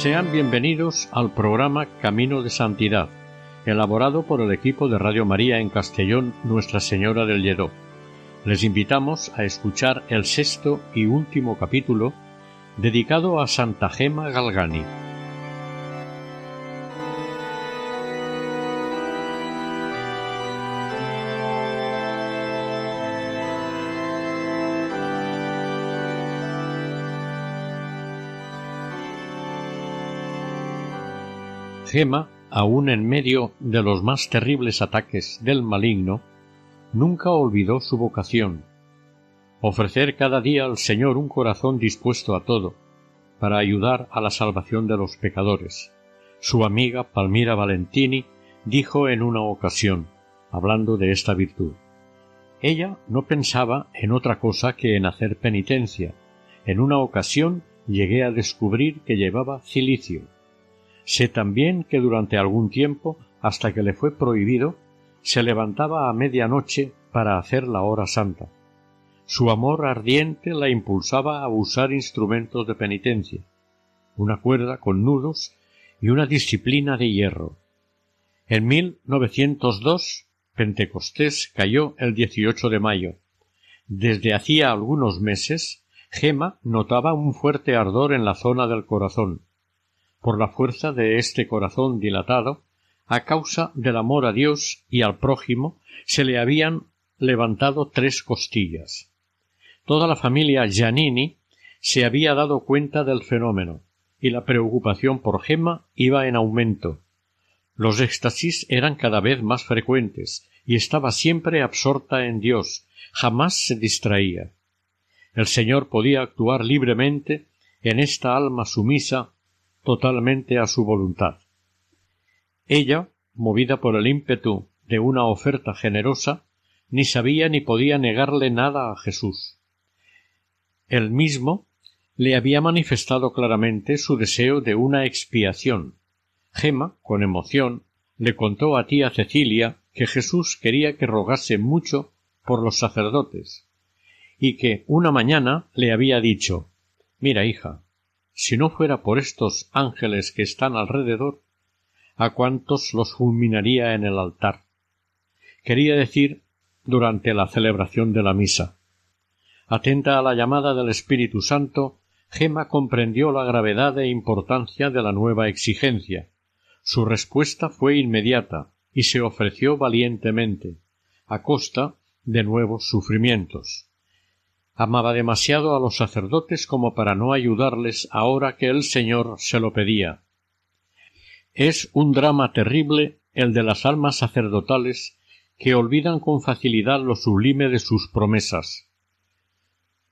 Sean bienvenidos al programa Camino de Santidad, elaborado por el equipo de Radio María en Castellón Nuestra Señora del Lledó. Les invitamos a escuchar el sexto y último capítulo dedicado a Santa Gema Galgani. Gema, aun en medio de los más terribles ataques del maligno, nunca olvidó su vocación, ofrecer cada día al Señor un corazón dispuesto a todo, para ayudar a la salvación de los pecadores. Su amiga Palmira Valentini dijo en una ocasión, hablando de esta virtud, ella no pensaba en otra cosa que en hacer penitencia. En una ocasión llegué a descubrir que llevaba cilicio Sé también que durante algún tiempo, hasta que le fue prohibido, se levantaba a media noche para hacer la hora santa. Su amor ardiente la impulsaba a usar instrumentos de penitencia, una cuerda con nudos y una disciplina de hierro. En 1902, Pentecostés cayó el 18 de mayo. Desde hacía algunos meses, Gema notaba un fuerte ardor en la zona del corazón, por la fuerza de este corazón dilatado, a causa del amor a Dios y al prójimo, se le habían levantado tres costillas. Toda la familia Giannini se había dado cuenta del fenómeno, y la preocupación por Gemma iba en aumento. Los éxtasis eran cada vez más frecuentes, y estaba siempre absorta en Dios, jamás se distraía. El Señor podía actuar libremente en esta alma sumisa totalmente a su voluntad. Ella, movida por el ímpetu de una oferta generosa, ni sabía ni podía negarle nada a Jesús. Él mismo le había manifestado claramente su deseo de una expiación. Gema, con emoción, le contó a tía Cecilia que Jesús quería que rogase mucho por los sacerdotes, y que una mañana le había dicho Mira, hija, si no fuera por estos ángeles que están alrededor, a cuántos los fulminaría en el altar. Quería decir durante la celebración de la misa. Atenta a la llamada del Espíritu Santo, Gema comprendió la gravedad e importancia de la nueva exigencia. Su respuesta fue inmediata y se ofreció valientemente, a costa de nuevos sufrimientos. Amaba demasiado a los sacerdotes como para no ayudarles ahora que el Señor se lo pedía. Es un drama terrible el de las almas sacerdotales que olvidan con facilidad lo sublime de sus promesas.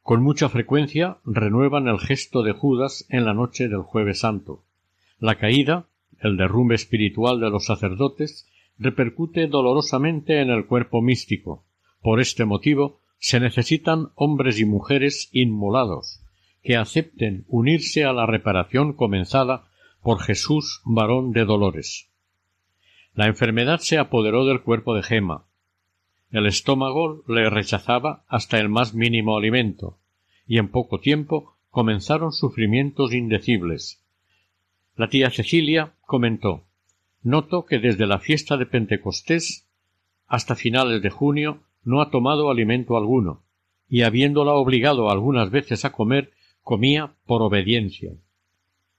Con mucha frecuencia renuevan el gesto de Judas en la noche del jueves santo. La caída, el derrumbe espiritual de los sacerdotes, repercute dolorosamente en el cuerpo místico. Por este motivo, se necesitan hombres y mujeres inmolados, que acepten unirse a la reparación comenzada por Jesús varón de dolores. La enfermedad se apoderó del cuerpo de Gema. El estómago le rechazaba hasta el más mínimo alimento, y en poco tiempo comenzaron sufrimientos indecibles. La tía Cecilia comentó Noto que desde la fiesta de Pentecostés hasta finales de junio no ha tomado alimento alguno, y habiéndola obligado algunas veces a comer, comía por obediencia.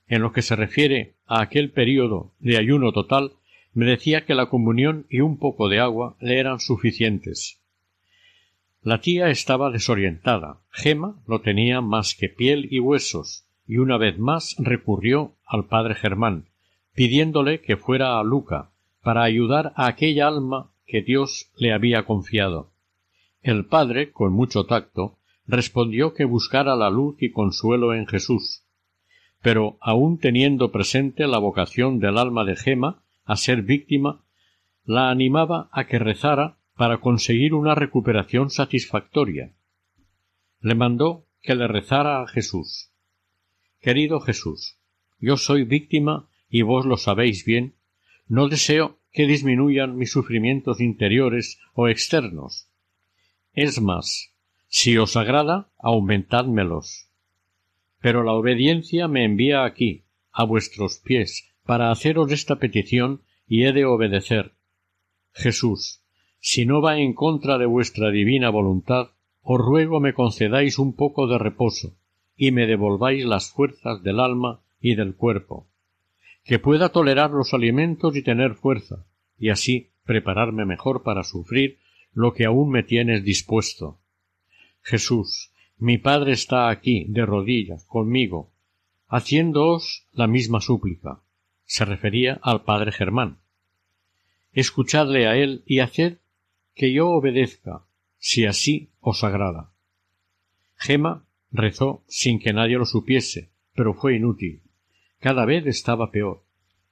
En lo que se refiere a aquel período de ayuno total, me decía que la comunión y un poco de agua le eran suficientes. La tía estaba desorientada. Gema no tenía más que piel y huesos, y una vez más recurrió al padre Germán, pidiéndole que fuera a Luca para ayudar a aquella alma que Dios le había confiado. El padre, con mucho tacto, respondió que buscara la luz y consuelo en Jesús, pero aun teniendo presente la vocación del alma de Gema a ser víctima, la animaba a que rezara para conseguir una recuperación satisfactoria. Le mandó que le rezara a Jesús. Querido Jesús, yo soy víctima y vos lo sabéis bien, no deseo que disminuyan mis sufrimientos interiores o externos. Es más, si os agrada, aumentádmelos. Pero la obediencia me envía aquí, a vuestros pies, para haceros esta petición y he de obedecer. Jesús, si no va en contra de vuestra divina voluntad, os ruego me concedáis un poco de reposo y me devolváis las fuerzas del alma y del cuerpo, que pueda tolerar los alimentos y tener fuerza, y así prepararme mejor para sufrir lo que aún me tienes dispuesto. Jesús, mi Padre está aquí, de rodillas, conmigo, haciéndoos la misma súplica. Se refería al Padre Germán. Escuchadle a él y haced que yo obedezca, si así os agrada. Gema rezó sin que nadie lo supiese, pero fue inútil. Cada vez estaba peor.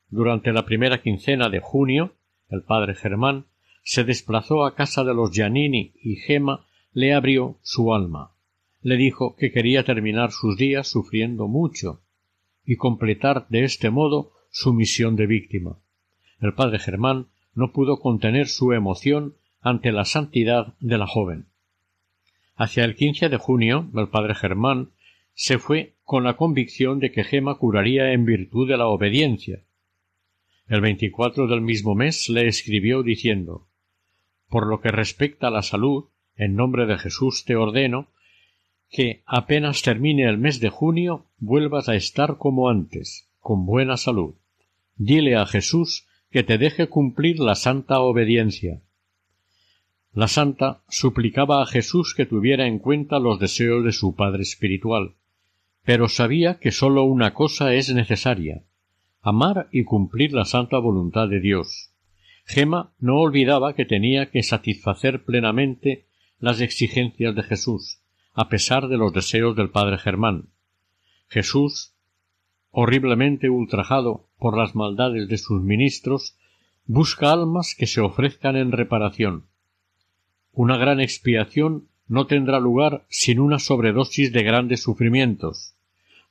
Durante la primera quincena de junio, el padre Germán se desplazó a casa de los Giannini y Gema le abrió su alma. Le dijo que quería terminar sus días sufriendo mucho y completar de este modo su misión de víctima. El padre Germán no pudo contener su emoción ante la santidad de la joven. Hacia el quince de junio el padre Germán se fue con la convicción de que Gema curaría en virtud de la obediencia. El veinticuatro del mismo mes le escribió diciendo Por lo que respecta a la salud, en nombre de Jesús te ordeno que apenas termine el mes de junio vuelvas a estar como antes, con buena salud. Dile a Jesús que te deje cumplir la santa obediencia, la santa suplicaba a Jesús que tuviera en cuenta los deseos de su padre espiritual, pero sabía que sólo una cosa es necesaria amar y cumplir la santa voluntad de Dios. Gema no olvidaba que tenía que satisfacer plenamente las exigencias de Jesús, a pesar de los deseos del padre Germán. Jesús, horriblemente ultrajado por las maldades de sus ministros, busca almas que se ofrezcan en reparación, una gran expiación no tendrá lugar sin una sobredosis de grandes sufrimientos.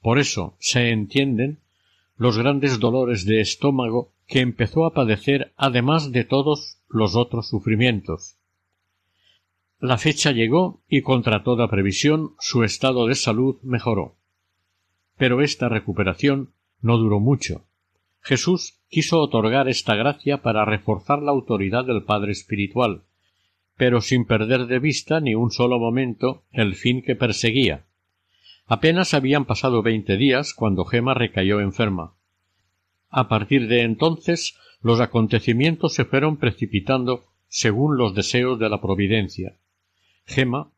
Por eso se entienden los grandes dolores de estómago que empezó a padecer además de todos los otros sufrimientos. La fecha llegó y contra toda previsión su estado de salud mejoró. Pero esta recuperación no duró mucho. Jesús quiso otorgar esta gracia para reforzar la autoridad del Padre Espiritual, pero sin perder de vista ni un solo momento el fin que perseguía. Apenas habían pasado veinte días cuando Gema recayó enferma. A partir de entonces los acontecimientos se fueron precipitando según los deseos de la providencia. Gema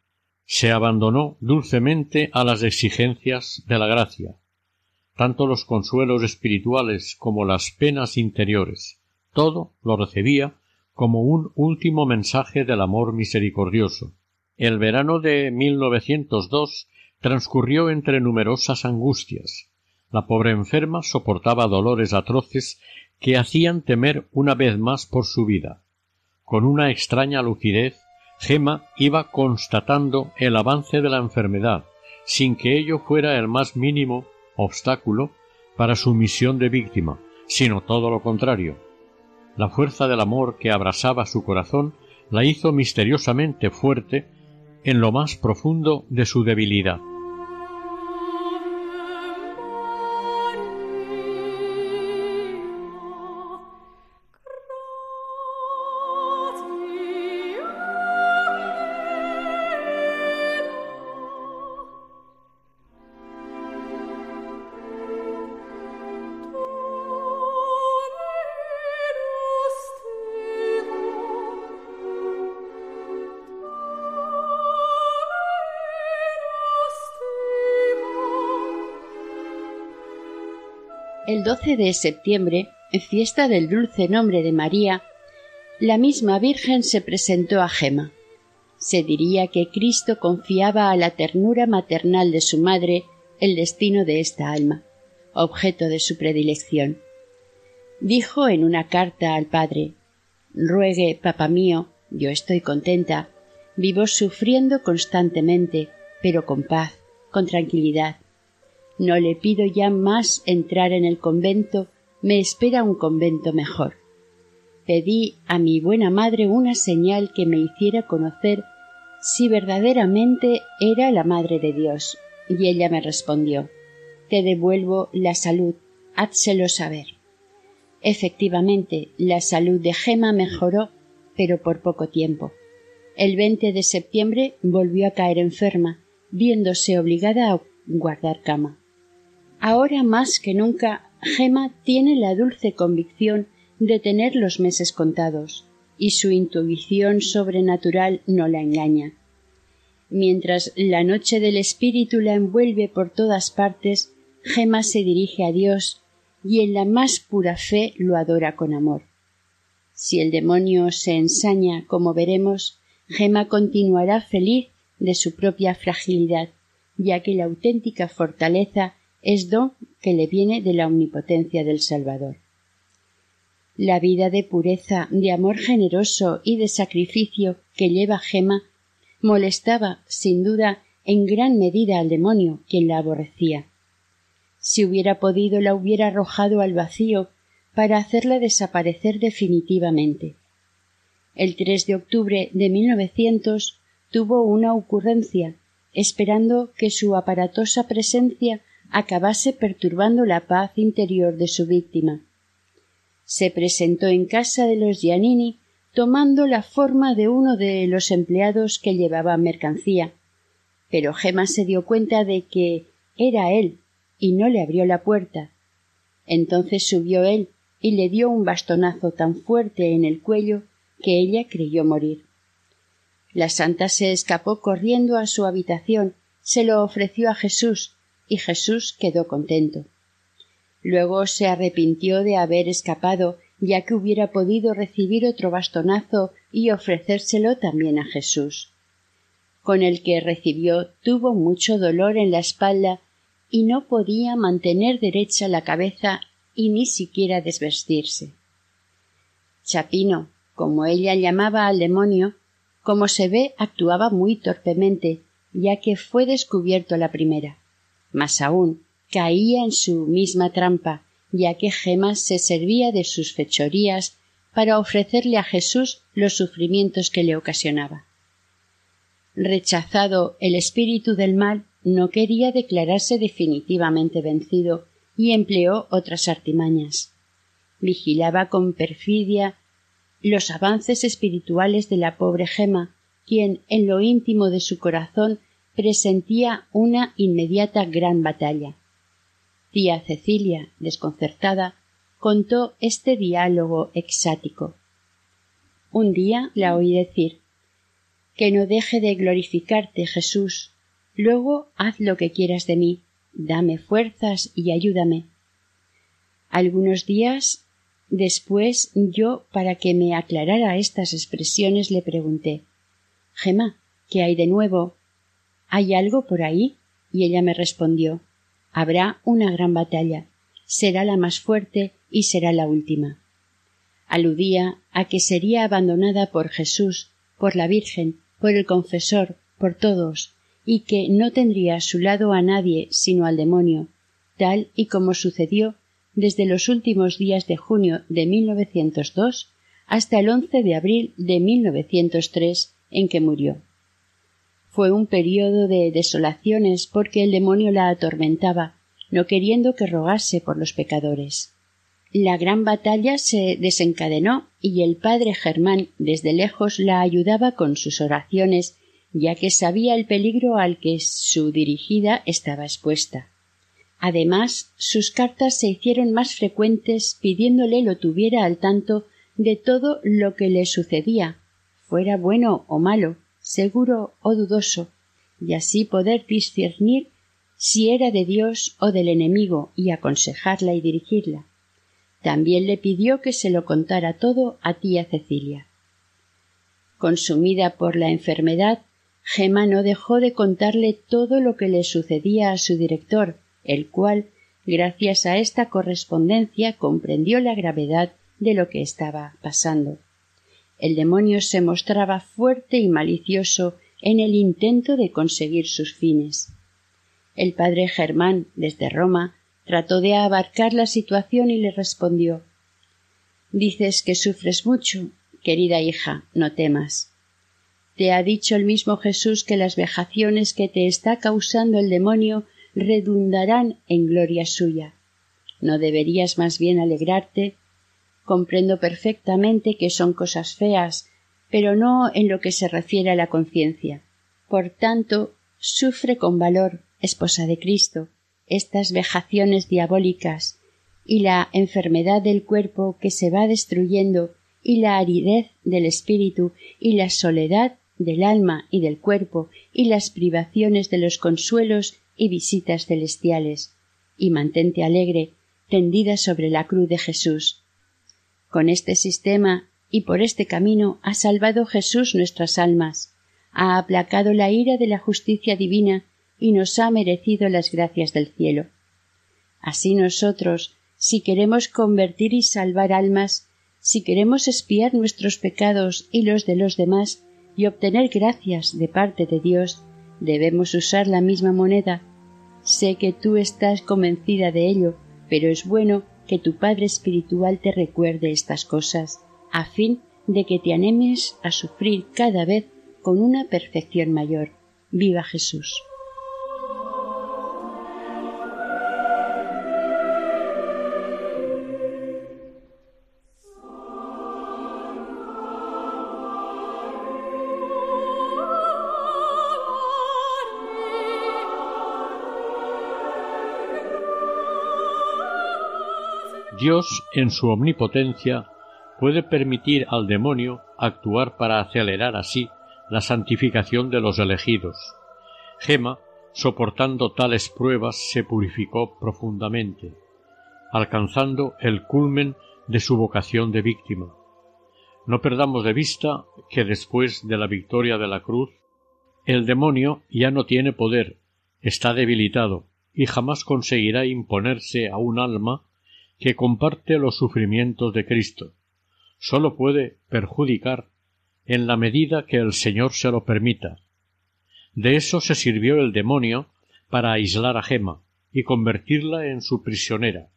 se abandonó dulcemente a las exigencias de la gracia, tanto los consuelos espirituales como las penas interiores, todo lo recibía como un último mensaje del amor misericordioso. El verano de 1902 transcurrió entre numerosas angustias. La pobre enferma soportaba dolores atroces que hacían temer una vez más por su vida. Con una extraña lucidez, Gema iba constatando el avance de la enfermedad, sin que ello fuera el más mínimo obstáculo para su misión de víctima, sino todo lo contrario la fuerza del amor que abrasaba su corazón la hizo misteriosamente fuerte en lo más profundo de su debilidad. 12 de septiembre, fiesta del dulce nombre de María, la misma Virgen se presentó a Gema. Se diría que Cristo confiaba a la ternura maternal de su madre el destino de esta alma, objeto de su predilección. Dijo en una carta al Padre Ruegue, papá mío, yo estoy contenta, vivo sufriendo constantemente, pero con paz, con tranquilidad, no le pido ya más entrar en el convento, me espera un convento mejor. Pedí a mi buena madre una señal que me hiciera conocer si verdaderamente era la Madre de Dios, y ella me respondió Te devuelvo la salud, házselo saber. Efectivamente, la salud de Gema mejoró, pero por poco tiempo. El 20 de septiembre volvió a caer enferma, viéndose obligada a guardar cama. Ahora más que nunca Gema tiene la dulce convicción de tener los meses contados, y su intuición sobrenatural no la engaña. Mientras la noche del espíritu la envuelve por todas partes, Gema se dirige a Dios y en la más pura fe lo adora con amor. Si el demonio se ensaña, como veremos, Gema continuará feliz de su propia fragilidad, ya que la auténtica fortaleza es don que le viene de la omnipotencia del Salvador. La vida de pureza, de amor generoso y de sacrificio que lleva Gema molestaba, sin duda, en gran medida al demonio, quien la aborrecía. Si hubiera podido la hubiera arrojado al vacío para hacerla desaparecer definitivamente. El 3 de octubre de 1900 tuvo una ocurrencia, esperando que su aparatosa presencia acabase perturbando la paz interior de su víctima. Se presentó en casa de los Giannini tomando la forma de uno de los empleados que llevaba mercancía, pero Gemma se dio cuenta de que era él y no le abrió la puerta. Entonces subió él y le dio un bastonazo tan fuerte en el cuello que ella creyó morir. La santa se escapó corriendo a su habitación, se lo ofreció a Jesús, y Jesús quedó contento. Luego se arrepintió de haber escapado, ya que hubiera podido recibir otro bastonazo y ofrecérselo también a Jesús. Con el que recibió tuvo mucho dolor en la espalda y no podía mantener derecha la cabeza y ni siquiera desvestirse. Chapino, como ella llamaba al demonio, como se ve actuaba muy torpemente, ya que fue descubierto la primera. Más aún, caía en su misma trampa, ya que Gemas se servía de sus fechorías para ofrecerle a Jesús los sufrimientos que le ocasionaba. Rechazado el espíritu del mal, no quería declararse definitivamente vencido y empleó otras artimañas. Vigilaba con perfidia los avances espirituales de la pobre Gema, quien en lo íntimo de su corazón presentía una inmediata gran batalla. Tía Cecilia, desconcertada, contó este diálogo exático. Un día la oí decir Que no deje de glorificarte, Jesús. Luego haz lo que quieras de mí. Dame fuerzas y ayúdame. Algunos días después yo, para que me aclarara estas expresiones, le pregunté Gemma, ¿qué hay de nuevo? ¿Hay algo por ahí? Y ella me respondió Habrá una gran batalla. Será la más fuerte y será la última. Aludía a que sería abandonada por Jesús, por la Virgen, por el confesor, por todos, y que no tendría a su lado a nadie sino al demonio, tal y como sucedió desde los últimos días de junio de 1902 hasta el 11 de abril de 1903 en que murió. Fue un período de desolaciones porque el demonio la atormentaba, no queriendo que rogase por los pecadores. La gran batalla se desencadenó y el padre Germán desde lejos la ayudaba con sus oraciones, ya que sabía el peligro al que su dirigida estaba expuesta. Además, sus cartas se hicieron más frecuentes pidiéndole lo tuviera al tanto de todo lo que le sucedía, fuera bueno o malo, seguro o dudoso, y así poder discernir si era de Dios o del enemigo y aconsejarla y dirigirla. También le pidió que se lo contara todo a tía Cecilia. Consumida por la enfermedad, Gemma no dejó de contarle todo lo que le sucedía a su director, el cual, gracias a esta correspondencia, comprendió la gravedad de lo que estaba pasando. El demonio se mostraba fuerte y malicioso en el intento de conseguir sus fines. El padre Germán, desde Roma, trató de abarcar la situación y le respondió Dices que sufres mucho. Querida hija, no temas. Te ha dicho el mismo Jesús que las vejaciones que te está causando el demonio redundarán en gloria suya. ¿No deberías más bien alegrarte? Comprendo perfectamente que son cosas feas, pero no en lo que se refiere a la conciencia. Por tanto, sufre con valor, esposa de Cristo, estas vejaciones diabólicas y la enfermedad del cuerpo que se va destruyendo y la aridez del espíritu y la soledad del alma y del cuerpo y las privaciones de los consuelos y visitas celestiales y mantente alegre tendida sobre la cruz de Jesús. Con este sistema y por este camino ha salvado Jesús nuestras almas, ha aplacado la ira de la justicia divina y nos ha merecido las gracias del cielo. Así nosotros, si queremos convertir y salvar almas, si queremos espiar nuestros pecados y los de los demás y obtener gracias de parte de Dios, debemos usar la misma moneda. Sé que tú estás convencida de ello, pero es bueno que tu Padre Espiritual te recuerde estas cosas, a fin de que te animes a sufrir cada vez con una perfección mayor. Viva Jesús. Dios, en su omnipotencia, puede permitir al demonio actuar para acelerar así la santificación de los elegidos. Gema, soportando tales pruebas, se purificó profundamente, alcanzando el culmen de su vocación de víctima. No perdamos de vista que después de la victoria de la cruz, el demonio ya no tiene poder, está debilitado y jamás conseguirá imponerse a un alma que comparte los sufrimientos de Cristo. Sólo puede perjudicar en la medida que el Señor se lo permita. De eso se sirvió el demonio para aislar a Gema y convertirla en su prisionera.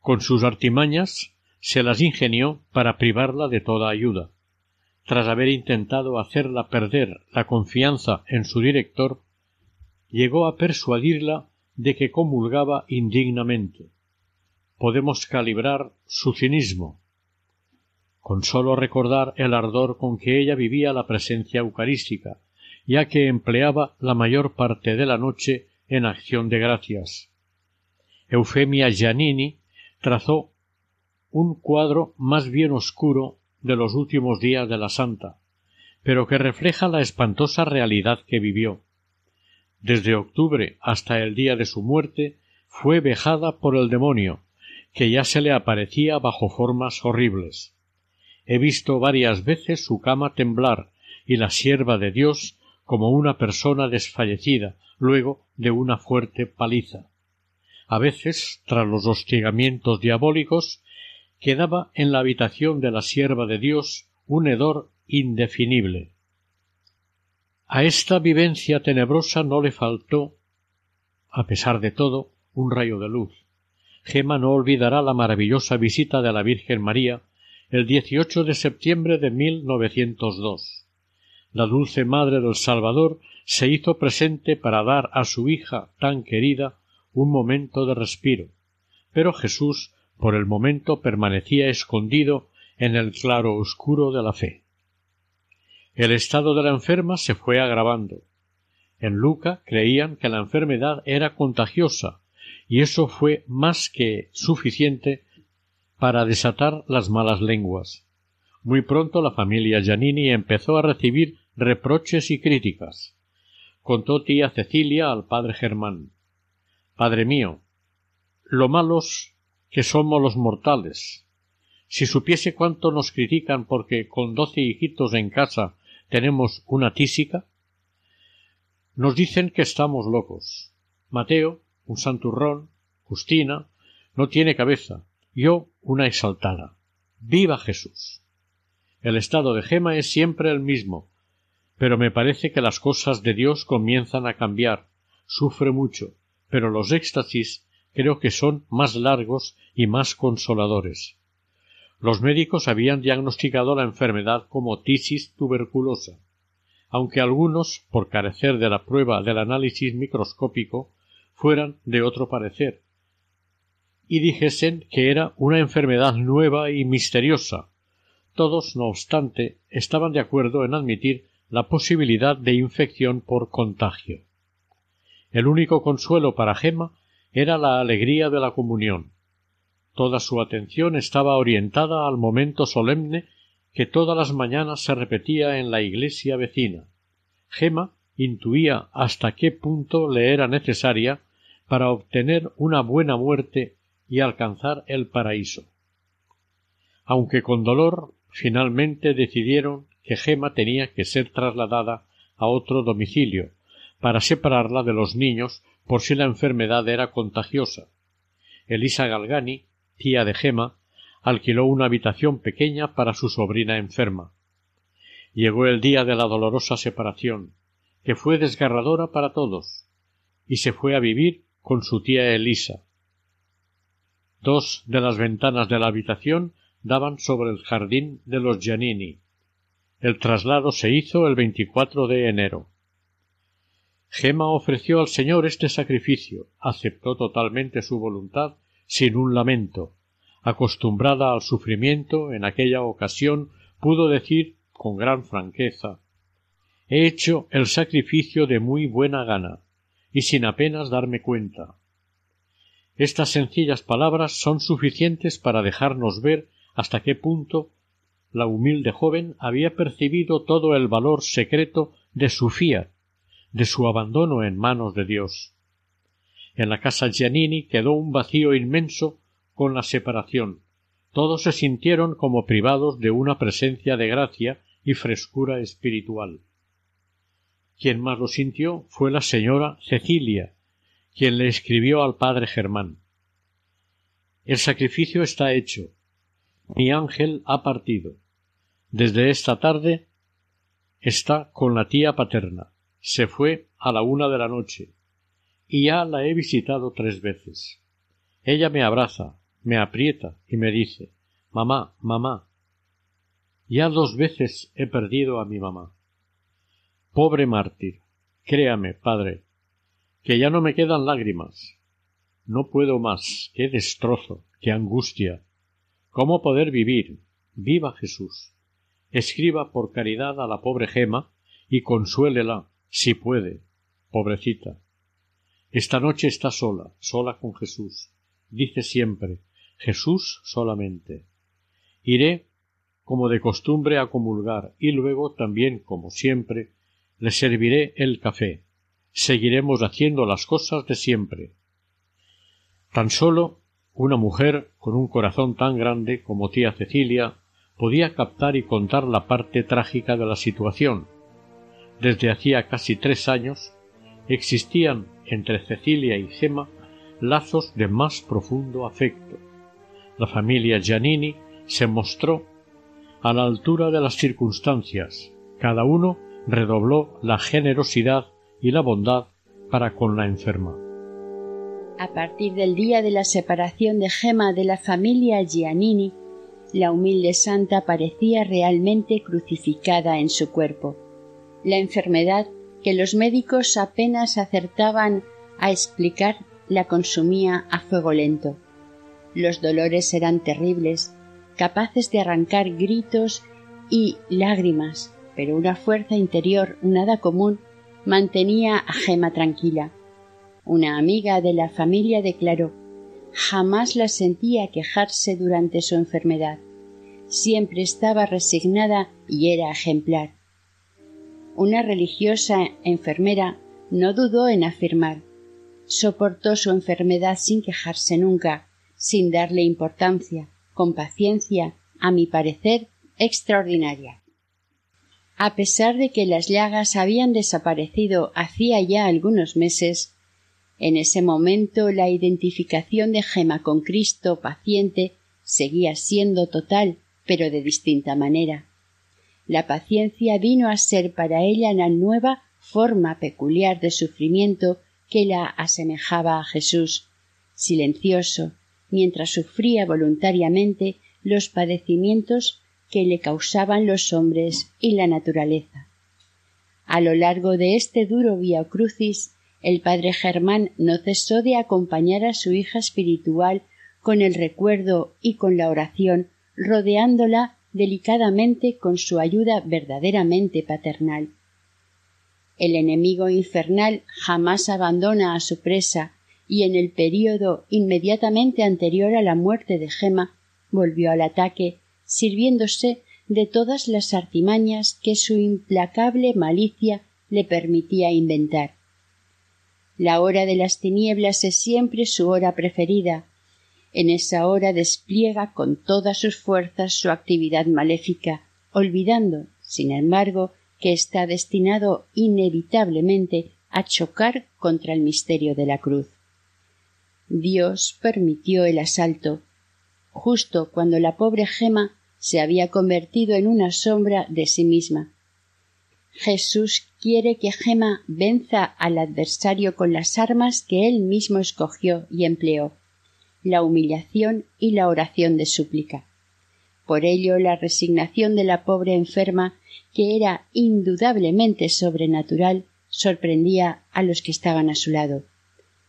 Con sus artimañas se las ingenió para privarla de toda ayuda. Tras haber intentado hacerla perder la confianza en su director, llegó a persuadirla de que comulgaba indignamente podemos calibrar su cinismo. Con sólo recordar el ardor con que ella vivía la presencia eucarística, ya que empleaba la mayor parte de la noche en acción de gracias. Eufemia Giannini trazó un cuadro más bien oscuro de los últimos días de la santa, pero que refleja la espantosa realidad que vivió. Desde octubre hasta el día de su muerte fue vejada por el demonio, que ya se le aparecía bajo formas horribles. He visto varias veces su cama temblar y la sierva de Dios como una persona desfallecida luego de una fuerte paliza. A veces, tras los hostigamientos diabólicos, quedaba en la habitación de la sierva de Dios un hedor indefinible. A esta vivencia tenebrosa no le faltó, a pesar de todo, un rayo de luz. Gema no olvidará la maravillosa visita de la Virgen María el 18 de septiembre de 1902. La dulce Madre del Salvador se hizo presente para dar a su hija tan querida un momento de respiro, pero Jesús por el momento permanecía escondido en el claro oscuro de la fe. El estado de la enferma se fue agravando. En Luca creían que la enfermedad era contagiosa y eso fue más que suficiente para desatar las malas lenguas. Muy pronto la familia Giannini empezó a recibir reproches y críticas. contó tía Cecilia al padre Germán. Padre mío, lo malos que somos los mortales. Si supiese cuánto nos critican porque con doce hijitos en casa tenemos una tísica. Nos dicen que estamos locos. Mateo, un santurrón, Justina, no tiene cabeza, yo una exaltada. ¡Viva Jesús! El estado de Gema es siempre el mismo, pero me parece que las cosas de Dios comienzan a cambiar. Sufre mucho, pero los éxtasis creo que son más largos y más consoladores. Los médicos habían diagnosticado la enfermedad como tisis tuberculosa, aunque algunos, por carecer de la prueba del análisis microscópico, fueran de otro parecer, y dijesen que era una enfermedad nueva y misteriosa. Todos, no obstante, estaban de acuerdo en admitir la posibilidad de infección por contagio. El único consuelo para Gemma era la alegría de la comunión. Toda su atención estaba orientada al momento solemne que todas las mañanas se repetía en la iglesia vecina. Gema intuía hasta qué punto le era necesaria para obtener una buena muerte y alcanzar el paraíso. Aunque con dolor, finalmente decidieron que Gema tenía que ser trasladada a otro domicilio para separarla de los niños por si la enfermedad era contagiosa. Elisa Galgani, tía de Gema, alquiló una habitación pequeña para su sobrina enferma. Llegó el día de la dolorosa separación, que fue desgarradora para todos, y se fue a vivir con su tía Elisa. Dos de las ventanas de la habitación daban sobre el jardín de los Giannini. El traslado se hizo el 24 de enero. Gema ofreció al Señor este sacrificio, aceptó totalmente su voluntad, sin un lamento. Acostumbrada al sufrimiento, en aquella ocasión pudo decir con gran franqueza He hecho el sacrificio de muy buena gana, y sin apenas darme cuenta. Estas sencillas palabras son suficientes para dejarnos ver hasta qué punto la humilde joven había percibido todo el valor secreto de su fiat, de su abandono en manos de Dios. En la casa Giannini quedó un vacío inmenso con la separación. Todos se sintieron como privados de una presencia de gracia y frescura espiritual. Quien más lo sintió fue la señora Cecilia, quien le escribió al padre Germán. El sacrificio está hecho. Mi ángel ha partido. Desde esta tarde está con la tía paterna se fue a la una de la noche y ya la he visitado tres veces. Ella me abraza, me aprieta y me dice Mamá, mamá. Ya dos veces he perdido a mi mamá. Pobre mártir. Créame, padre, que ya no me quedan lágrimas. No puedo más. Qué destrozo, qué angustia. ¿Cómo poder vivir? Viva Jesús. Escriba por caridad a la pobre Gema y consuélela si puede, pobrecita. Esta noche está sola, sola con Jesús. Dice siempre Jesús solamente. Iré como de costumbre a comulgar y luego también como siempre le serviré el café. Seguiremos haciendo las cosas de siempre. Tan solo una mujer con un corazón tan grande como tía Cecilia podía captar y contar la parte trágica de la situación, desde hacía casi tres años, existían entre Cecilia y Gemma lazos de más profundo afecto. La familia Giannini se mostró a la altura de las circunstancias. Cada uno redobló la generosidad y la bondad para con la enferma. A partir del día de la separación de Gemma de la familia Giannini, la humilde santa parecía realmente crucificada en su cuerpo la enfermedad que los médicos apenas acertaban a explicar la consumía a fuego lento. Los dolores eran terribles, capaces de arrancar gritos y lágrimas, pero una fuerza interior nada común mantenía a Gema tranquila. Una amiga de la familia declaró jamás la sentía quejarse durante su enfermedad. Siempre estaba resignada y era ejemplar una religiosa enfermera no dudó en afirmar. Soportó su enfermedad sin quejarse nunca, sin darle importancia, con paciencia, a mi parecer, extraordinaria. A pesar de que las llagas habían desaparecido hacía ya algunos meses, en ese momento la identificación de Gema con Cristo paciente seguía siendo total, pero de distinta manera. La paciencia vino a ser para ella la nueva forma peculiar de sufrimiento que la asemejaba a Jesús, silencioso, mientras sufría voluntariamente los padecimientos que le causaban los hombres y la naturaleza. A lo largo de este duro via crucis, el padre Germán no cesó de acompañar a su hija espiritual con el recuerdo y con la oración, rodeándola delicadamente con su ayuda verdaderamente paternal. El enemigo infernal jamás abandona a su presa y en el período inmediatamente anterior a la muerte de Gema volvió al ataque sirviéndose de todas las artimañas que su implacable malicia le permitía inventar. La hora de las tinieblas es siempre su hora preferida. En esa hora despliega con todas sus fuerzas su actividad maléfica, olvidando, sin embargo, que está destinado inevitablemente a chocar contra el misterio de la cruz. Dios permitió el asalto, justo cuando la pobre Gema se había convertido en una sombra de sí misma. Jesús quiere que Gema venza al adversario con las armas que él mismo escogió y empleó, la humillación y la oración de súplica. Por ello la resignación de la pobre enferma, que era indudablemente sobrenatural, sorprendía a los que estaban a su lado.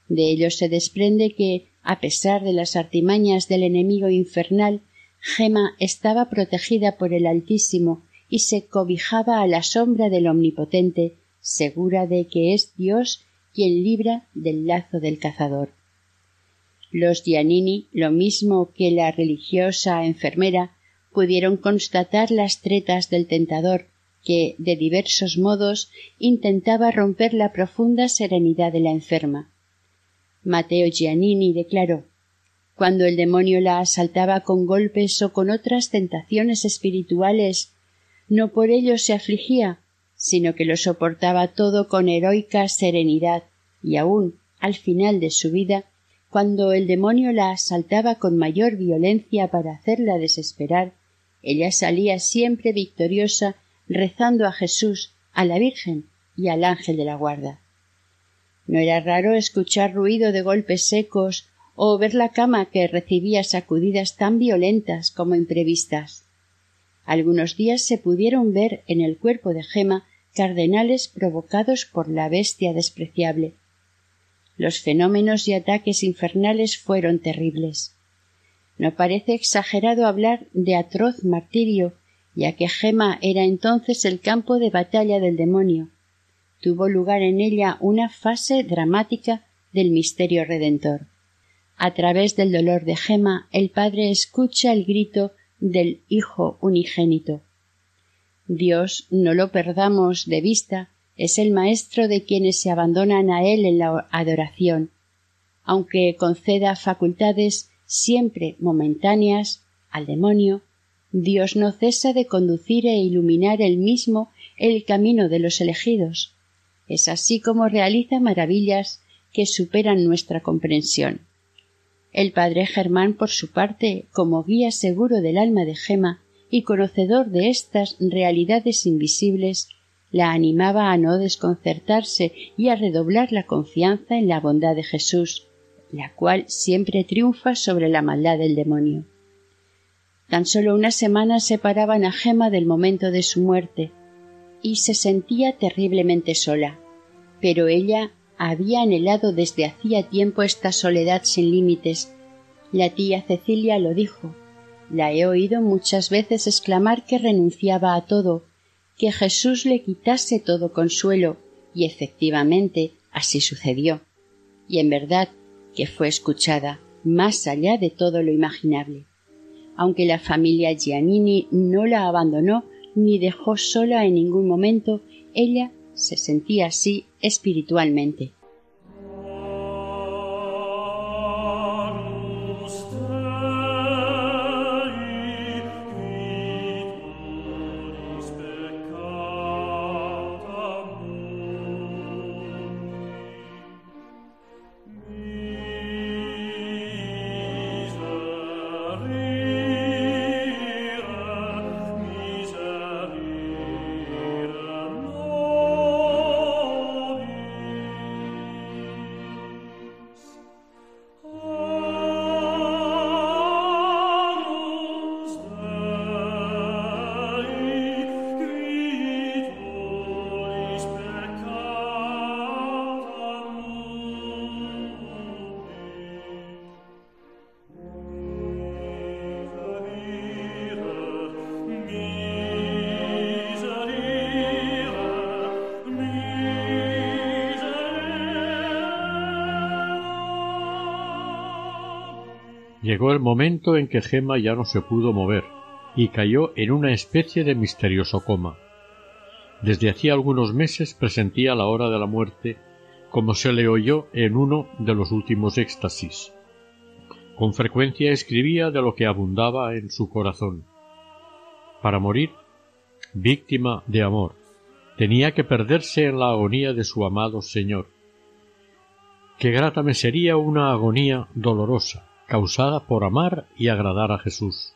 De ello se desprende que, a pesar de las artimañas del enemigo infernal, Gema estaba protegida por el Altísimo y se cobijaba a la sombra del Omnipotente, segura de que es Dios quien libra del lazo del cazador. Los Giannini, lo mismo que la religiosa enfermera, pudieron constatar las tretas del tentador, que, de diversos modos, intentaba romper la profunda serenidad de la enferma. Mateo Giannini declaró cuando el demonio la asaltaba con golpes o con otras tentaciones espirituales, no por ello se afligía, sino que lo soportaba todo con heroica serenidad, y aun al final de su vida, cuando el demonio la asaltaba con mayor violencia para hacerla desesperar, ella salía siempre victoriosa rezando a Jesús, a la Virgen y al ángel de la guarda. No era raro escuchar ruido de golpes secos o ver la cama que recibía sacudidas tan violentas como imprevistas. Algunos días se pudieron ver en el cuerpo de Gema cardenales provocados por la bestia despreciable. Los fenómenos y ataques infernales fueron terribles. No parece exagerado hablar de atroz martirio, ya que Gema era entonces el campo de batalla del demonio. Tuvo lugar en ella una fase dramática del misterio redentor. A través del dolor de Gema, el padre escucha el grito del Hijo unigénito. Dios, no lo perdamos de vista, es el maestro de quienes se abandonan a Él en la adoración, aunque conceda facultades siempre momentáneas al demonio, Dios no cesa de conducir e iluminar él mismo el camino de los elegidos. Es así como realiza maravillas que superan nuestra comprensión. El padre Germán, por su parte, como guía seguro del alma de Gema y conocedor de estas realidades invisibles, la animaba a no desconcertarse y a redoblar la confianza en la bondad de Jesús, la cual siempre triunfa sobre la maldad del demonio. Tan solo unas semanas separaban a Gema del momento de su muerte, y se sentía terriblemente sola. Pero ella había anhelado desde hacía tiempo esta soledad sin límites. La tía Cecilia lo dijo. La he oído muchas veces exclamar que renunciaba a todo, que Jesús le quitase todo consuelo, y efectivamente así sucedió. Y en verdad que fue escuchada más allá de todo lo imaginable. Aunque la familia Giannini no la abandonó ni dejó sola en ningún momento, ella se sentía así espiritualmente. Llegó el momento en que Gema ya no se pudo mover y cayó en una especie de misterioso coma. Desde hacía algunos meses presentía la hora de la muerte como se le oyó en uno de los últimos éxtasis. Con frecuencia escribía de lo que abundaba en su corazón. Para morir, víctima de amor, tenía que perderse en la agonía de su amado Señor. Qué grata me sería una agonía dolorosa, causada por amar y agradar a Jesús.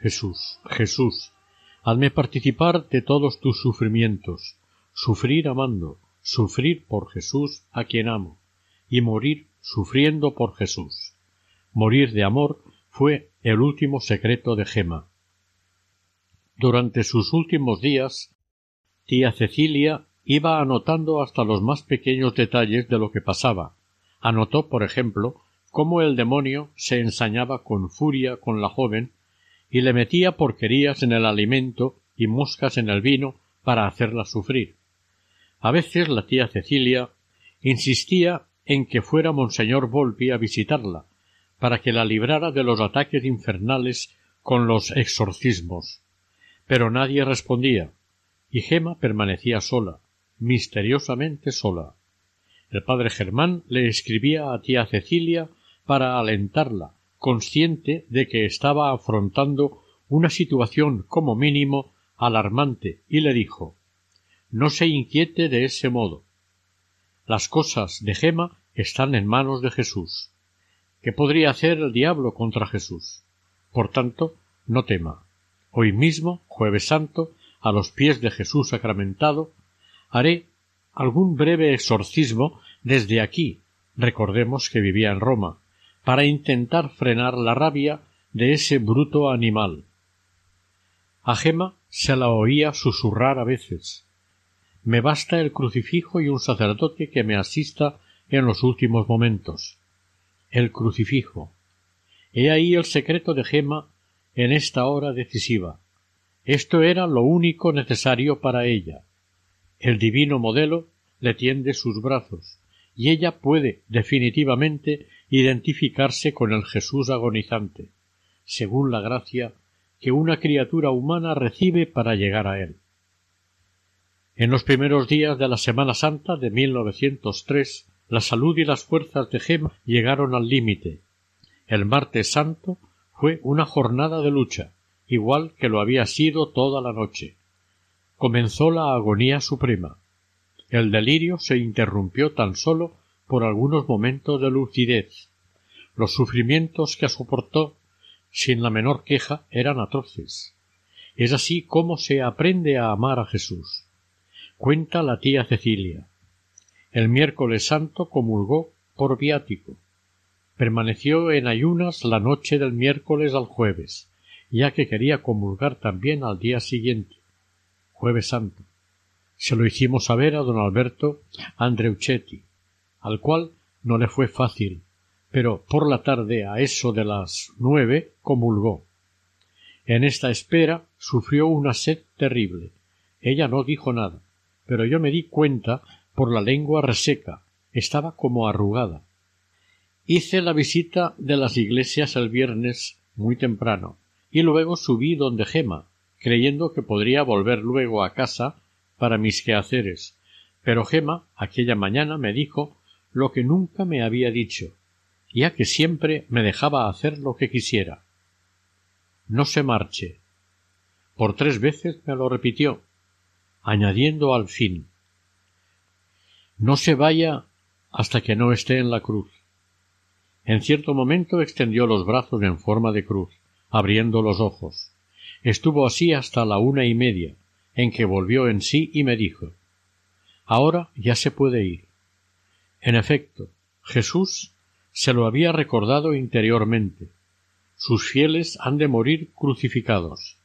Jesús, Jesús, hazme participar de todos tus sufrimientos, sufrir amando, sufrir por Jesús a quien amo, y morir sufriendo por Jesús. Morir de amor fue el último secreto de Gema. Durante sus últimos días, tía Cecilia iba anotando hasta los más pequeños detalles de lo que pasaba. Anotó, por ejemplo, cómo el demonio se ensañaba con furia con la joven y le metía porquerías en el alimento y moscas en el vino para hacerla sufrir. A veces la tía Cecilia insistía en que fuera monseñor Volpi a visitarla, para que la librara de los ataques infernales con los exorcismos. Pero nadie respondía, y Gema permanecía sola, misteriosamente sola. El padre Germán le escribía a tía Cecilia para alentarla, consciente de que estaba afrontando una situación como mínimo alarmante, y le dijo No se inquiete de ese modo. Las cosas de Gema están en manos de Jesús. ¿Qué podría hacer el diablo contra Jesús? Por tanto, no tema. Hoy mismo, jueves santo, a los pies de Jesús sacramentado, haré algún breve exorcismo desde aquí. Recordemos que vivía en Roma, para intentar frenar la rabia de ese bruto animal. A Gema se la oía susurrar a veces. Me basta el crucifijo y un sacerdote que me asista en los últimos momentos. El crucifijo. He ahí el secreto de Gema en esta hora decisiva. Esto era lo único necesario para ella. El divino modelo le tiende sus brazos, y ella puede definitivamente identificarse con el Jesús agonizante, según la gracia que una criatura humana recibe para llegar a él. En los primeros días de la Semana Santa de 1903, la salud y las fuerzas de Gema llegaron al límite. El martes santo fue una jornada de lucha, igual que lo había sido toda la noche. Comenzó la agonía suprema. El delirio se interrumpió tan solo por algunos momentos de lucidez. Los sufrimientos que soportó sin la menor queja eran atroces. Es así como se aprende a amar a Jesús. Cuenta la tía Cecilia. El miércoles santo comulgó por viático. Permaneció en ayunas la noche del miércoles al jueves, ya que quería comulgar también al día siguiente, jueves santo. Se lo hicimos saber a don Alberto Andreuchetti, al cual no le fue fácil, pero por la tarde a eso de las nueve comulgó. En esta espera sufrió una sed terrible. Ella no dijo nada, pero yo me di cuenta por la lengua reseca, estaba como arrugada. Hice la visita de las iglesias el viernes muy temprano, y luego subí donde Gema, creyendo que podría volver luego a casa para mis quehaceres, Pero Gema aquella mañana me dijo lo que nunca me había dicho, ya que siempre me dejaba hacer lo que quisiera. No se marche. Por tres veces me lo repitió, añadiendo al fin No se vaya hasta que no esté en la cruz. En cierto momento extendió los brazos en forma de cruz, abriendo los ojos. Estuvo así hasta la una y media, en que volvió en sí y me dijo Ahora ya se puede ir. En efecto, Jesús se lo había recordado interiormente. Sus fieles han de morir crucificados.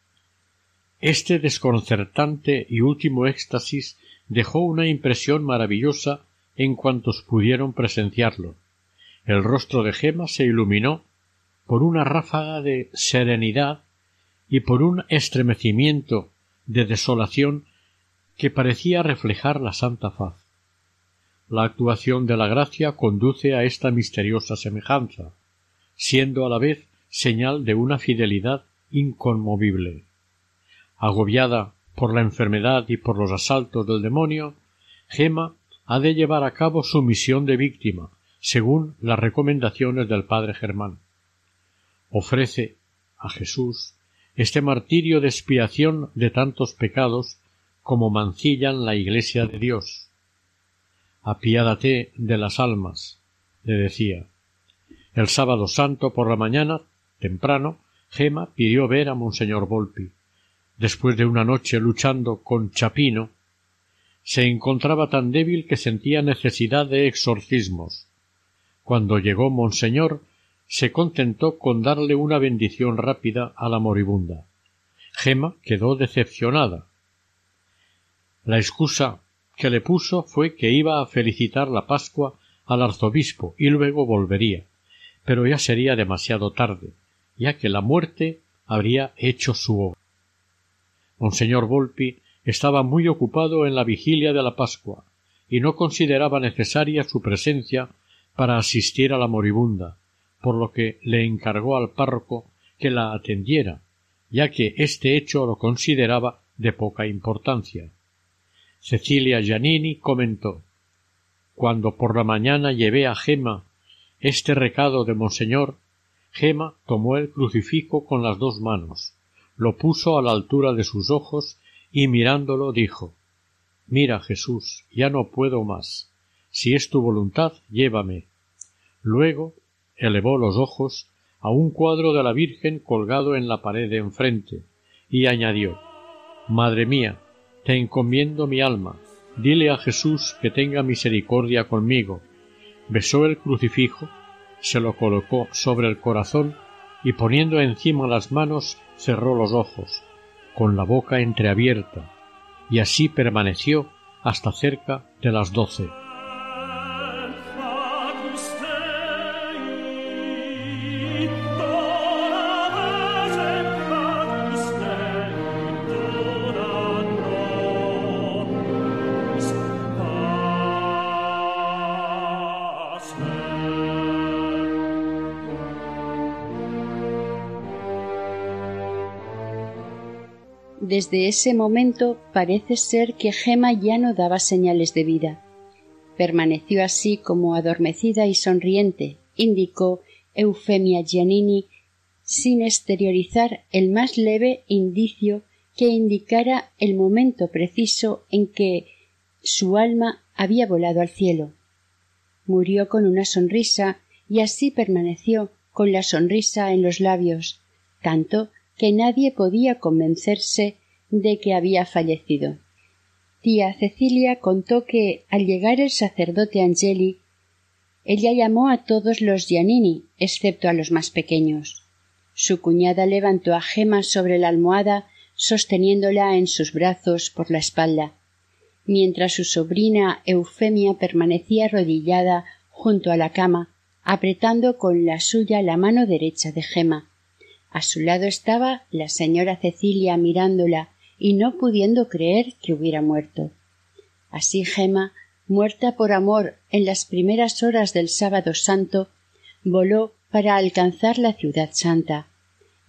Este desconcertante y último éxtasis dejó una impresión maravillosa en cuantos pudieron presenciarlo. El rostro de Gema se iluminó por una ráfaga de serenidad y por un estremecimiento de desolación que parecía reflejar la santa faz. La actuación de la gracia conduce a esta misteriosa semejanza, siendo a la vez señal de una fidelidad inconmovible. Agobiada por la enfermedad y por los asaltos del demonio, Gema ha de llevar a cabo su misión de víctima, según las recomendaciones del padre Germán. Ofrece a Jesús este martirio de expiación de tantos pecados como mancillan la Iglesia de Dios. Apiádate de las almas, le decía. El sábado santo por la mañana, temprano, Gema pidió ver a Monseñor Volpi. Después de una noche luchando con Chapino, se encontraba tan débil que sentía necesidad de exorcismos. Cuando llegó Monseñor, se contentó con darle una bendición rápida a la moribunda. Gema quedó decepcionada. La excusa que le puso fue que iba a felicitar la Pascua al arzobispo y luego volvería, pero ya sería demasiado tarde, ya que la muerte habría hecho su obra. Monseñor Volpi estaba muy ocupado en la vigilia de la Pascua y no consideraba necesaria su presencia para asistir a la moribunda, por lo que le encargó al párroco que la atendiera, ya que este hecho lo consideraba de poca importancia. Cecilia Giannini comentó Cuando por la mañana llevé a Gema este recado de Monseñor, Gema tomó el crucifijo con las dos manos, lo puso a la altura de sus ojos y mirándolo dijo Mira, Jesús, ya no puedo más. Si es tu voluntad, llévame. Luego elevó los ojos a un cuadro de la Virgen colgado en la pared de enfrente, y añadió Madre mía, te encomiendo mi alma, dile a Jesús que tenga misericordia conmigo. Besó el crucifijo, se lo colocó sobre el corazón y poniendo encima las manos cerró los ojos, con la boca entreabierta, y así permaneció hasta cerca de las doce. Desde ese momento parece ser que Gema ya no daba señales de vida. Permaneció así como adormecida y sonriente, indicó Eufemia Giannini, sin exteriorizar el más leve indicio que indicara el momento preciso en que su alma había volado al cielo. Murió con una sonrisa y así permaneció con la sonrisa en los labios, tanto que nadie podía convencerse de que había fallecido. Tía Cecilia contó que al llegar el sacerdote Angeli, ella llamó a todos los Giannini, excepto a los más pequeños. Su cuñada levantó a Gema sobre la almohada, sosteniéndola en sus brazos por la espalda, mientras su sobrina Eufemia permanecía arrodillada junto a la cama, apretando con la suya la mano derecha de Gema. A su lado estaba la señora Cecilia mirándola y no pudiendo creer que hubiera muerto. Así Gema, muerta por amor en las primeras horas del sábado santo, voló para alcanzar la ciudad santa.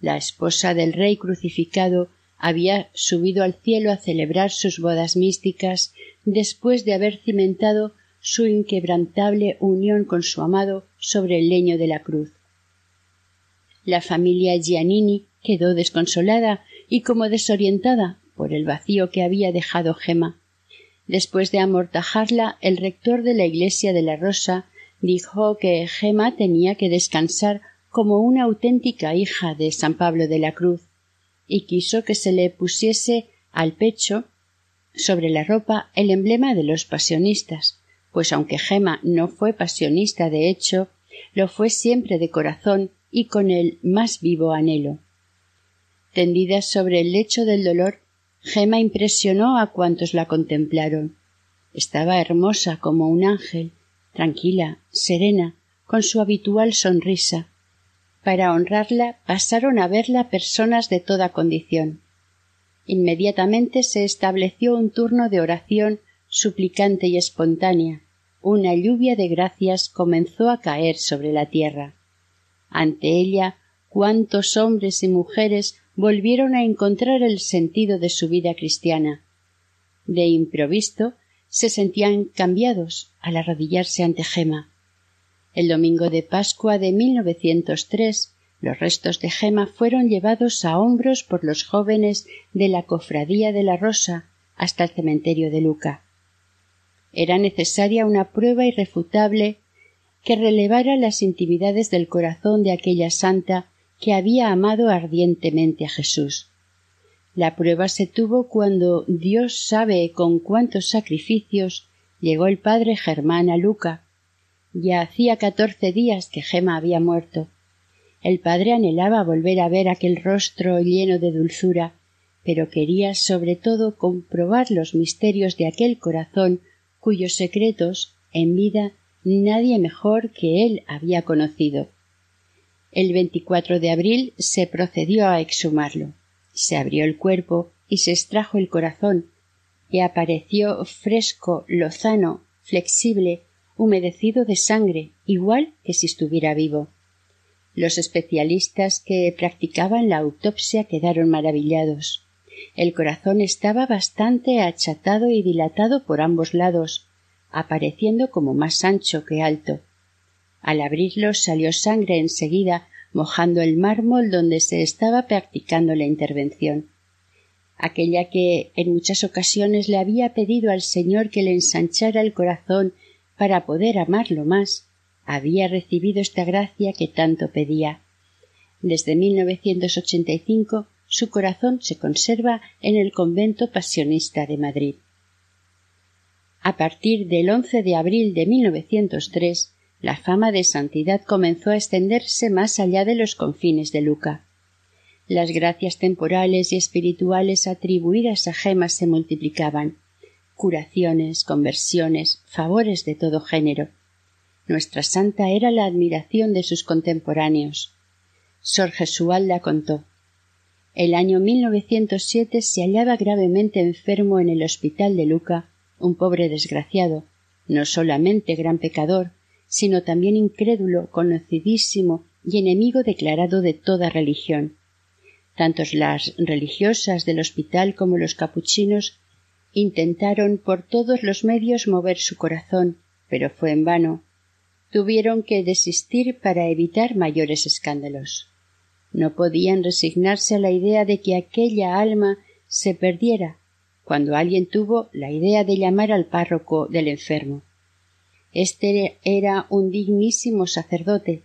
La esposa del rey crucificado había subido al cielo a celebrar sus bodas místicas después de haber cimentado su inquebrantable unión con su amado sobre el leño de la cruz. La familia Giannini quedó desconsolada y como desorientada por el vacío que había dejado Gema. Después de amortajarla, el rector de la iglesia de la Rosa dijo que Gema tenía que descansar como una auténtica hija de San Pablo de la Cruz, y quiso que se le pusiese al pecho sobre la ropa el emblema de los pasionistas, pues aunque Gema no fue pasionista de hecho, lo fue siempre de corazón y con el más vivo anhelo. Tendida sobre el lecho del dolor, Gema impresionó a cuantos la contemplaron. Estaba hermosa como un ángel, tranquila, serena, con su habitual sonrisa, para honrarla pasaron a verla personas de toda condición. Inmediatamente se estableció un turno de oración suplicante y espontánea. Una lluvia de gracias comenzó a caer sobre la tierra. Ante ella cuántos hombres y mujeres volvieron a encontrar el sentido de su vida cristiana. De improvisto se sentían cambiados al arrodillarse ante Gema. El domingo de Pascua de 1903, los restos de Gema fueron llevados a hombros por los jóvenes de la Cofradía de la Rosa hasta el cementerio de Luca. Era necesaria una prueba irrefutable que relevara las intimidades del corazón de aquella santa que había amado ardientemente a Jesús. La prueba se tuvo cuando Dios sabe con cuántos sacrificios llegó el padre Germán a Luca ya hacía catorce días que Gema había muerto. El padre anhelaba volver a ver aquel rostro lleno de dulzura, pero quería sobre todo comprobar los misterios de aquel corazón cuyos secretos, en vida, nadie mejor que él había conocido. El 24 de abril se procedió a exhumarlo. Se abrió el cuerpo y se extrajo el corazón, y apareció fresco, lozano, flexible, humedecido de sangre, igual que si estuviera vivo. Los especialistas que practicaban la autopsia quedaron maravillados. El corazón estaba bastante achatado y dilatado por ambos lados, apareciendo como más ancho que alto. Al abrirlo salió sangre enseguida, mojando el mármol donde se estaba practicando la intervención. Aquella que en muchas ocasiones le había pedido al Señor que le ensanchara el corazón para poder amarlo más, había recibido esta gracia que tanto pedía. Desde 1985 su corazón se conserva en el convento pasionista de Madrid. A partir del 11 de abril de 1903, la fama de santidad comenzó a extenderse más allá de los confines de Luca. Las gracias temporales y espirituales atribuidas a gemas se multiplicaban curaciones, conversiones, favores de todo género. Nuestra santa era la admiración de sus contemporáneos. Sor Jesualda contó. El año 1907 se hallaba gravemente enfermo en el hospital de Luca un pobre desgraciado, no solamente gran pecador, sino también incrédulo, conocidísimo y enemigo declarado de toda religión. Tantos las religiosas del hospital como los capuchinos Intentaron por todos los medios mover su corazón, pero fue en vano. Tuvieron que desistir para evitar mayores escándalos. No podían resignarse a la idea de que aquella alma se perdiera cuando alguien tuvo la idea de llamar al párroco del enfermo. Este era un dignísimo sacerdote.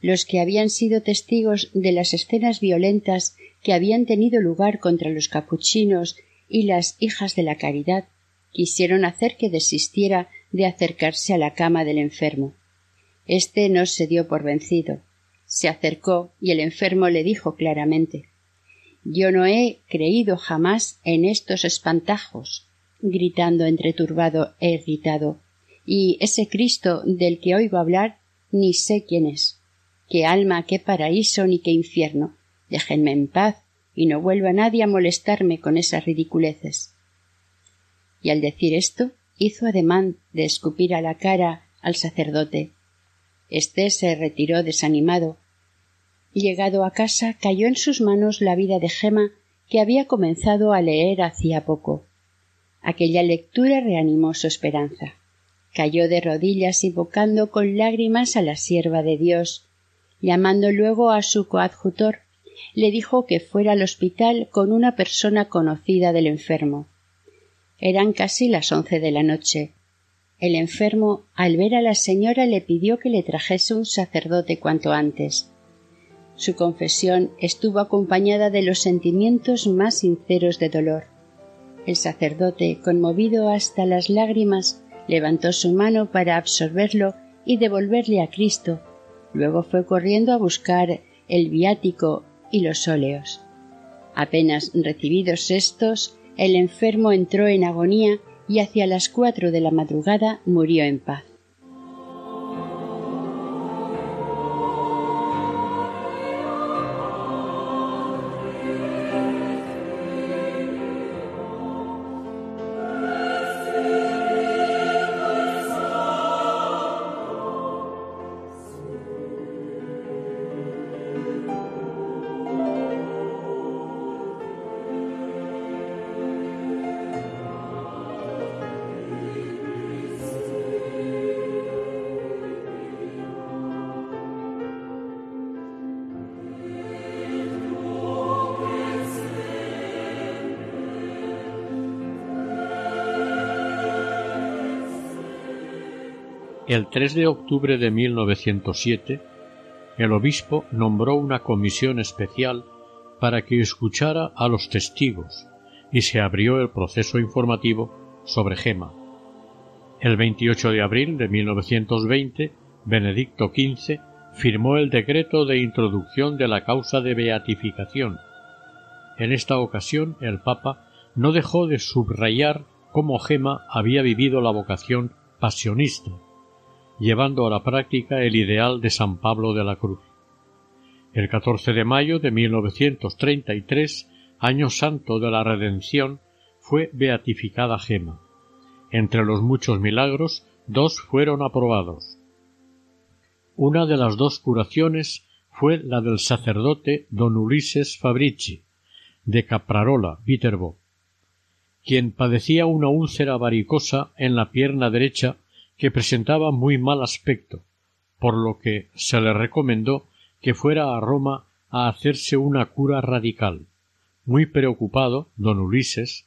Los que habían sido testigos de las escenas violentas que habían tenido lugar contra los capuchinos y las hijas de la caridad quisieron hacer que desistiera de acercarse a la cama del enfermo. Este no se dio por vencido. Se acercó y el enfermo le dijo claramente Yo no he creído jamás en estos espantajos, gritando entreturbado e irritado, y ese Cristo del que oigo hablar ni sé quién es. Qué alma, qué paraíso, ni qué infierno. Déjenme en paz y no vuelva nadie a molestarme con esas ridiculeces. Y al decir esto, hizo ademán de escupir a la cara al sacerdote. Este se retiró desanimado. Llegado a casa, cayó en sus manos la vida de Gema que había comenzado a leer hacía poco. Aquella lectura reanimó su esperanza. Cayó de rodillas invocando con lágrimas a la sierva de Dios. Llamando luego a su coadjutor, le dijo que fuera al hospital con una persona conocida del enfermo. Eran casi las once de la noche. El enfermo, al ver a la señora, le pidió que le trajese un sacerdote cuanto antes. Su confesión estuvo acompañada de los sentimientos más sinceros de dolor. El sacerdote, conmovido hasta las lágrimas, levantó su mano para absorberlo y devolverle a Cristo. Luego fue corriendo a buscar el viático y los óleos. Apenas recibidos estos, el enfermo entró en agonía y hacia las cuatro de la madrugada murió en paz. El 3 de octubre de 1907, el obispo nombró una comisión especial para que escuchara a los testigos y se abrió el proceso informativo sobre Gema. El 28 de abril de 1920, Benedicto XV firmó el decreto de introducción de la causa de beatificación. En esta ocasión el Papa no dejó de subrayar cómo Gema había vivido la vocación pasionista llevando a la práctica el ideal de San Pablo de la Cruz. El 14 de mayo de 1933, año santo de la Redención, fue beatificada Gema. Entre los muchos milagros, dos fueron aprobados. Una de las dos curaciones fue la del sacerdote don Ulises Fabrici, de Caprarola, Viterbo, quien padecía una úlcera varicosa en la pierna derecha que presentaba muy mal aspecto, por lo que se le recomendó que fuera a Roma a hacerse una cura radical. Muy preocupado, don Ulises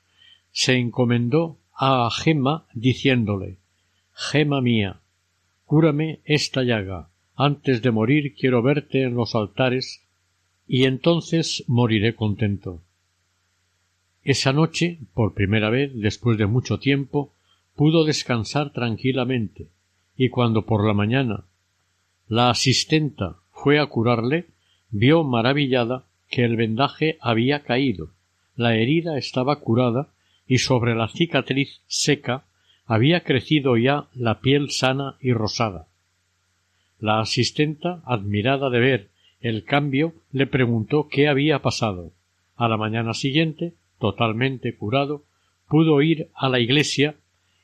se encomendó a Gema diciéndole Gema mía, cúrame esta llaga. Antes de morir quiero verte en los altares y entonces moriré contento. Esa noche, por primera vez después de mucho tiempo, pudo descansar tranquilamente, y cuando por la mañana la asistenta fue a curarle, vio maravillada que el vendaje había caído, la herida estaba curada y sobre la cicatriz seca había crecido ya la piel sana y rosada. La asistenta, admirada de ver el cambio, le preguntó qué había pasado. A la mañana siguiente, totalmente curado, pudo ir a la iglesia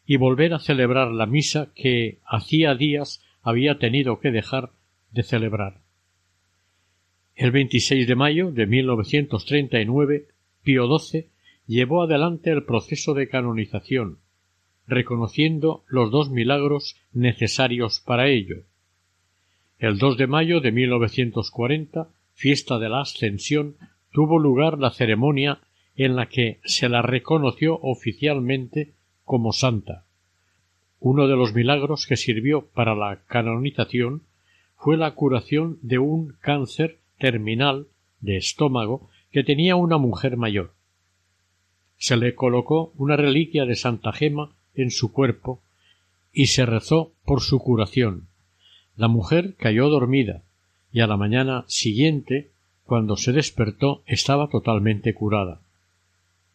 y volver a celebrar la misa que hacía días había tenido que dejar de celebrar. El 26 de mayo de 1939, Pío XII llevó adelante el proceso de canonización, reconociendo los dos milagros necesarios para ello. El 2 de mayo de 1940, fiesta de la Ascensión, tuvo lugar la ceremonia en la que se la reconoció oficialmente como santa. Uno de los milagros que sirvió para la canonización fue la curación de un cáncer terminal de estómago que tenía una mujer mayor. Se le colocó una reliquia de Santa Gema en su cuerpo y se rezó por su curación. La mujer cayó dormida y a la mañana siguiente, cuando se despertó, estaba totalmente curada.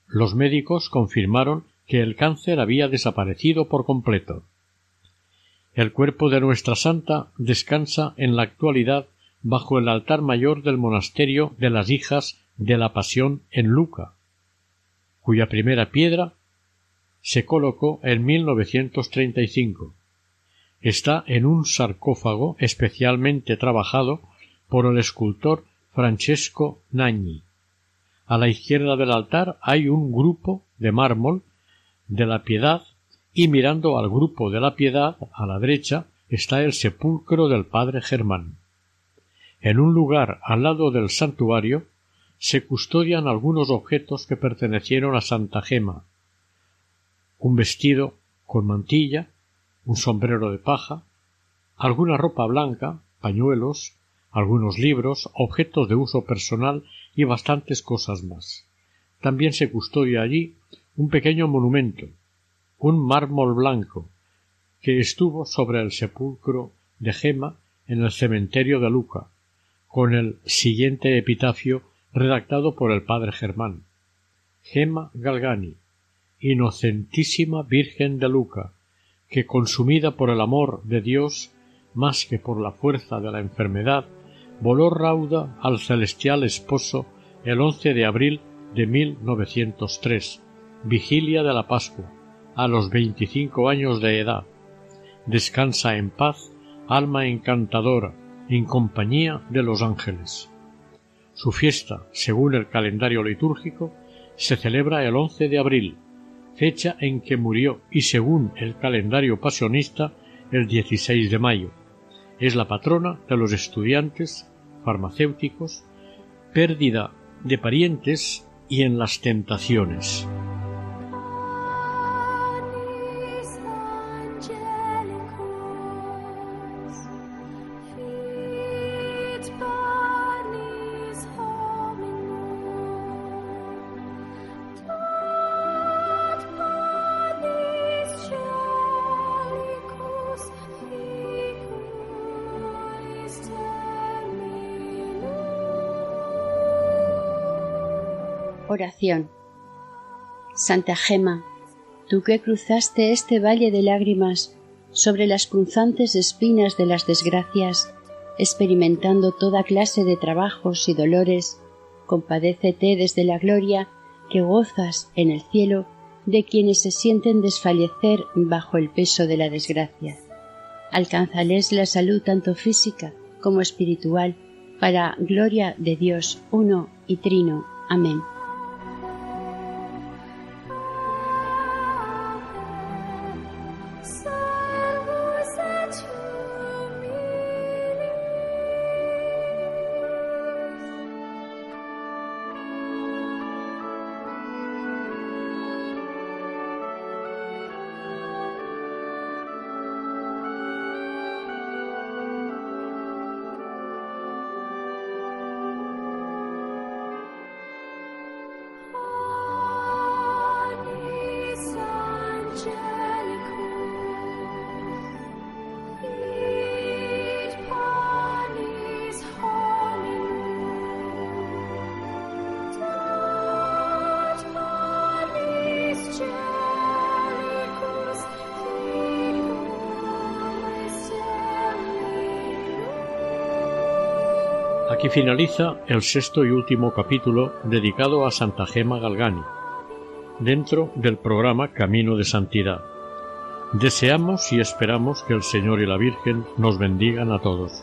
Los médicos confirmaron que el cáncer había desaparecido por completo. El cuerpo de nuestra santa descansa en la actualidad bajo el altar mayor del monasterio de las hijas de la Pasión en Luca, cuya primera piedra se colocó en 1935. Está en un sarcófago especialmente trabajado por el escultor Francesco Nagni. A la izquierda del altar hay un grupo de mármol de la piedad y mirando al grupo de la piedad a la derecha está el sepulcro del padre Germán. En un lugar al lado del santuario se custodian algunos objetos que pertenecieron a Santa Gema un vestido con mantilla, un sombrero de paja, alguna ropa blanca, pañuelos, algunos libros, objetos de uso personal y bastantes cosas más. También se custodia allí un pequeño monumento, un mármol blanco, que estuvo sobre el sepulcro de Gema en el cementerio de Luca, con el siguiente epitafio redactado por el padre Germán. Gema Galgani, inocentísima Virgen de Luca, que consumida por el amor de Dios más que por la fuerza de la enfermedad, voló rauda al celestial esposo el 11 de abril de 1903, vigilia de la Pascua, a los veinticinco años de edad. Descansa en paz, alma encantadora, en compañía de los ángeles. Su fiesta, según el calendario litúrgico, se celebra el 11 de abril, fecha en que murió y según el calendario pasionista el 16 de mayo. Es la patrona de los estudiantes, farmacéuticos, pérdida de parientes y en las tentaciones. Oración. Santa Gema, tú que cruzaste este valle de lágrimas sobre las punzantes espinas de las desgracias, experimentando toda clase de trabajos y dolores, compadécete desde la gloria que gozas en el cielo de quienes se sienten desfallecer bajo el peso de la desgracia. Alcánzales la salud tanto física como espiritual, para gloria de Dios uno y trino. Amén. Aquí finaliza el sexto y último capítulo dedicado a Santa Gema Galgani, dentro del programa Camino de Santidad. Deseamos y esperamos que el Señor y la Virgen nos bendigan a todos.